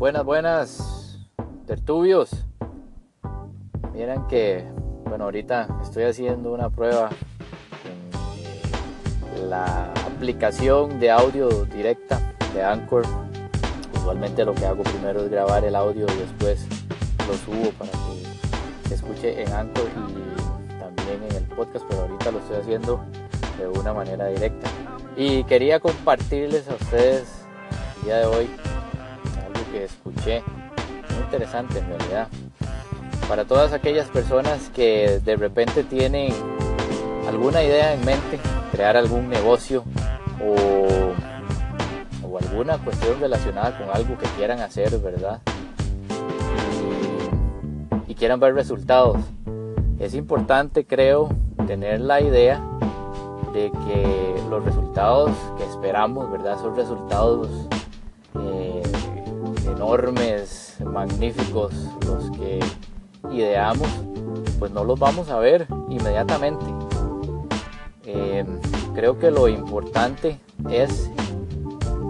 Buenas, buenas, tertubios. Miren que, bueno, ahorita estoy haciendo una prueba en la aplicación de audio directa de Anchor. Usualmente lo que hago primero es grabar el audio y después lo subo para que se escuche en Anchor y también en el podcast, pero ahorita lo estoy haciendo de una manera directa. Y quería compartirles a ustedes el día de hoy escuché, muy interesante en realidad. Para todas aquellas personas que de repente tienen alguna idea en mente, crear algún negocio o, o alguna cuestión relacionada con algo que quieran hacer, ¿verdad? Y, quieran ver resultados. Es importante, creo, tener la idea de que los resultados que esperamos, ¿verdad? Son resultados enormes, magníficos, los que ideamos, pues no los vamos a ver inmediatamente. Eh, creo que lo importante es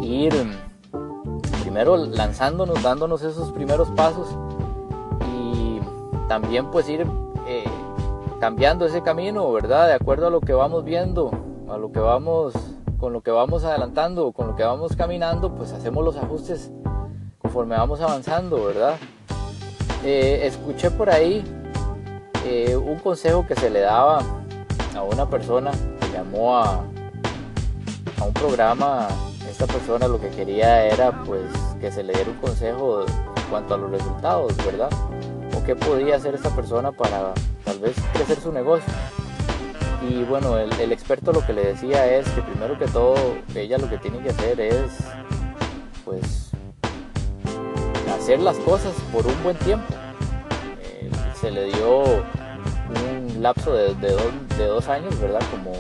ir primero lanzándonos, dándonos esos primeros pasos y también pues ir eh, cambiando ese camino, ¿verdad? De acuerdo a lo que vamos viendo, a lo que vamos, con lo que vamos adelantando, con lo que vamos caminando, pues hacemos los ajustes conforme vamos avanzando, ¿verdad? Eh, escuché por ahí eh, un consejo que se le daba a una persona que llamó a, a un programa. Esta persona lo que quería era pues que se le diera un consejo en cuanto a los resultados, ¿verdad? O qué podía hacer esta persona para tal vez crecer su negocio. Y bueno, el, el, experto lo que le decía es que primero que todo ella lo que tiene que hacer es pues hacer las cosas por un buen tiempo. Eh, se le dio un lapso de, de, dos, de, dos, años, ¿verdad? Como,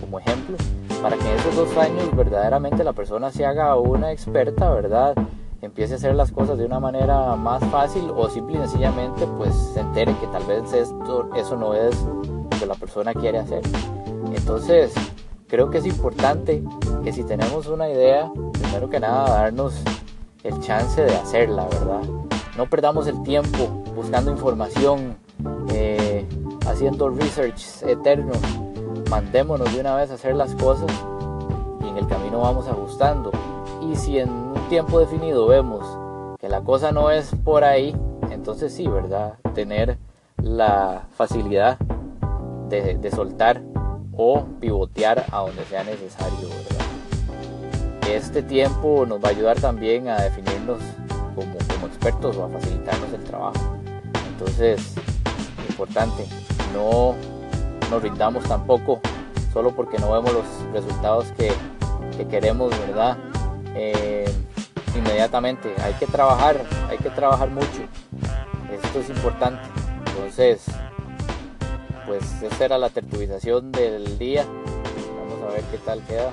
como ejemplo, para que en esos dos años verdaderamente la persona se haga una experta, ¿verdad? Empiece a hacer las cosas de una manera más fácil o simple y sencillamente pues se entere que tal vez esto, eso no es lo que la persona quiere hacer. Entonces, creo que es importante que si tenemos una idea, primero que nada darnos el chance de hacerla, ¿verdad? No perdamos el tiempo buscando información, eh, haciendo research eterno. Mandémonos de una vez a hacer las cosas y en el camino vamos ajustando. Y si en un tiempo definido vemos que la cosa no es por ahí, entonces sí, ¿verdad? Tener la facilidad de, de soltar o pivotear a donde sea necesario, ¿verdad? Este tiempo nos va a ayudar también a definirnos como, expertos o a facilitarnos el trabajo. Entonces, importante, no nos rindamos tampoco solo porque no vemos los resultados que, que queremos, ¿verdad? Eh, inmediatamente. Hay que trabajar, hay que trabajar mucho. Esto es importante. Entonces, pues esta era la tertulización del día. Vamos a ver qué tal queda.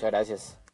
Muchas gracias.